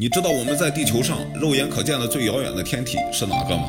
你知道我们在地球上肉眼可见的最遥远的天体是哪个吗？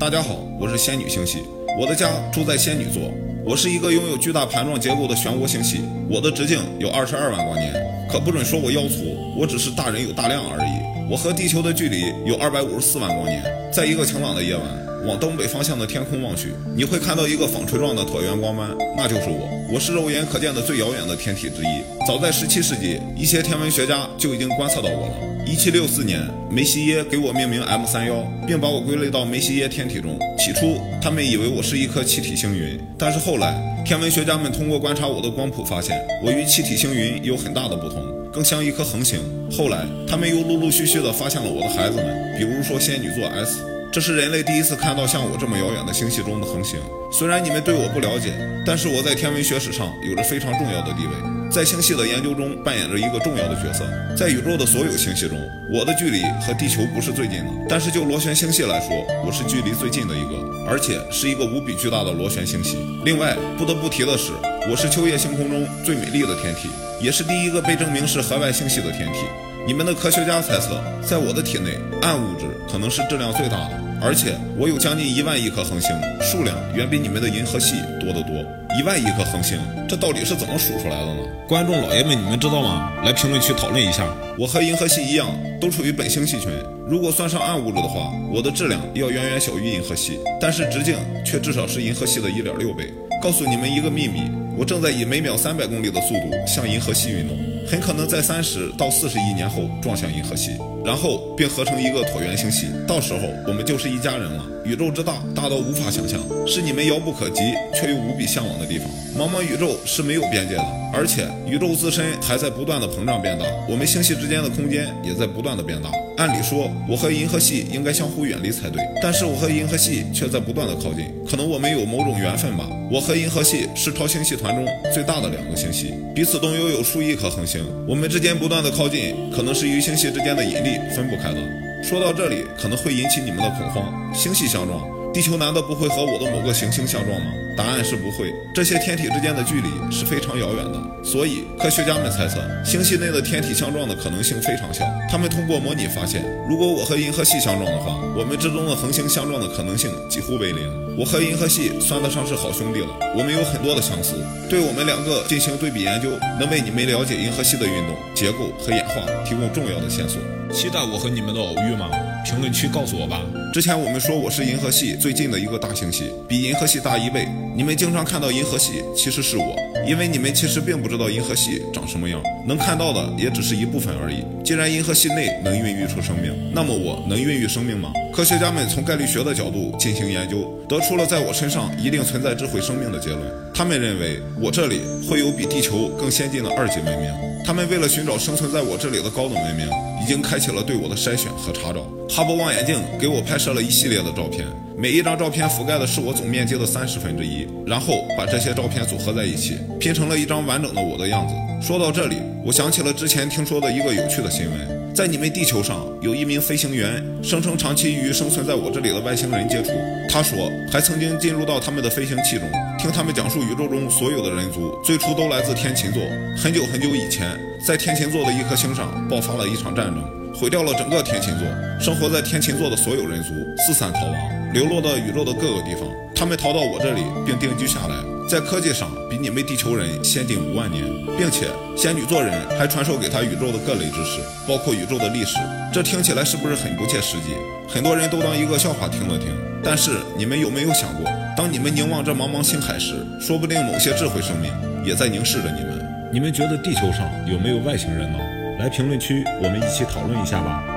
大家好，我是仙女星系，我的家住在仙女座。我是一个拥有巨大盘状结构的漩涡星系，我的直径有二十二万光年。可不准说我腰粗，我只是大人有大量而已。我和地球的距离有二百五十四万光年。在一个晴朗的夜晚，往东北方向的天空望去，你会看到一个纺锤状的椭圆光斑，那就是我。我是肉眼可见的最遥远的天体之一。早在十七世纪，一些天文学家就已经观测到我了。一七六四年，梅西耶给我命名 M 三幺，并把我归类到梅西耶天体中。起初，他们以为我是一颗气体星云，但是后来，天文学家们通过观察我的光谱，发现我与气体星云有很大的不同，更像一颗恒星。后来，他们又陆陆续续地发现了我的孩子们，比如说仙女座 S，这是人类第一次看到像我这么遥远的星系中的恒星。虽然你们对我不了解，但是我在天文学史上有着非常重要的地位。在星系的研究中扮演着一个重要的角色。在宇宙的所有星系中，我的距离和地球不是最近的，但是就螺旋星系来说，我是距离最近的一个，而且是一个无比巨大的螺旋星系。另外，不得不提的是，我是秋夜星空中最美丽的天体，也是第一个被证明是河外星系的天体。你们的科学家猜测，在我的体内，暗物质可能是质量最大的。而且我有将近一万亿颗恒星，数量远比你们的银河系多得多。一万亿颗恒星，这到底是怎么数出来的呢？观众老爷们，你们知道吗？来评论区讨论一下。我和银河系一样，都处于本星系群。如果算上暗物质的话，我的质量要远远小于银河系，但是直径却至少是银河系的一点六倍。告诉你们一个秘密，我正在以每秒三百公里的速度向银河系运动。很可能在三十到四十亿年后撞向银河系，然后并合成一个椭圆星系。到时候我们就是一家人了。宇宙之大，大到无法想象，是你们遥不可及却又无比向往的地方。茫茫宇宙是没有边界的，而且宇宙自身还在不断的膨胀变大，我们星系之间的空间也在不断的变大。按理说，我和银河系应该相互远离才对，但是我和银河系却在不断的靠近。可能我们有某种缘分吧。我和银河系是超星系团中最大的两个星系，彼此都拥有数亿颗恒星。我们之间不断的靠近，可能是与星系之间的引力分不开的。说到这里，可能会引起你们的恐慌。星系相撞。地球难道不会和我的某个行星相撞吗？答案是不会。这些天体之间的距离是非常遥远的，所以科学家们猜测，星系内的天体相撞的可能性非常小。他们通过模拟发现，如果我和银河系相撞的话，我们之中的恒星相撞的可能性几乎为零。我和银河系算得上是好兄弟了，我们有很多的相似。对我们两个进行对比研究，能为你们了解银河系的运动结构和演化提供重要的线索。期待我和你们的偶遇吗？评论区告诉我吧。之前我们说我是银河系最近的一个大星系，比银河系大一倍。你们经常看到银河系，其实是我，因为你们其实并不知道银河系长什么样，能看到的也只是一部分而已。既然银河系内能孕育出生命，那么我能孕育生命吗？科学家们从概率学的角度进行研究，得出了在我身上一定存在智慧生命的结论。他们认为我这里会有比地球更先进的二级文明。他们为了寻找生存在我这里的高等文明，已经开启了对我的筛选和查找。哈勃望远镜给我拍摄了一系列的照片。每一张照片覆盖的是我总面积的三十分之一，然后把这些照片组合在一起，拼成了一张完整的我的样子。说到这里，我想起了之前听说的一个有趣的新闻：在你们地球上有一名飞行员，声称长期与生存在我这里的外星人接触。他说，还曾经进入到他们的飞行器中，听他们讲述宇宙中所有的人族最初都来自天琴座。很久很久以前，在天琴座的一颗星上爆发了一场战争，毁掉了整个天琴座。生活在天琴座的所有人族四散逃亡。流落到宇宙的各个地方，他们逃到我这里并定居下来，在科技上比你们地球人先进五万年，并且仙女座人还传授给他宇宙的各类知识，包括宇宙的历史。这听起来是不是很不切实际？很多人都当一个笑话听了听。但是你们有没有想过，当你们凝望这茫茫星海时，说不定某些智慧生命也在凝视着你们。你们觉得地球上有没有外星人呢？来评论区，我们一起讨论一下吧。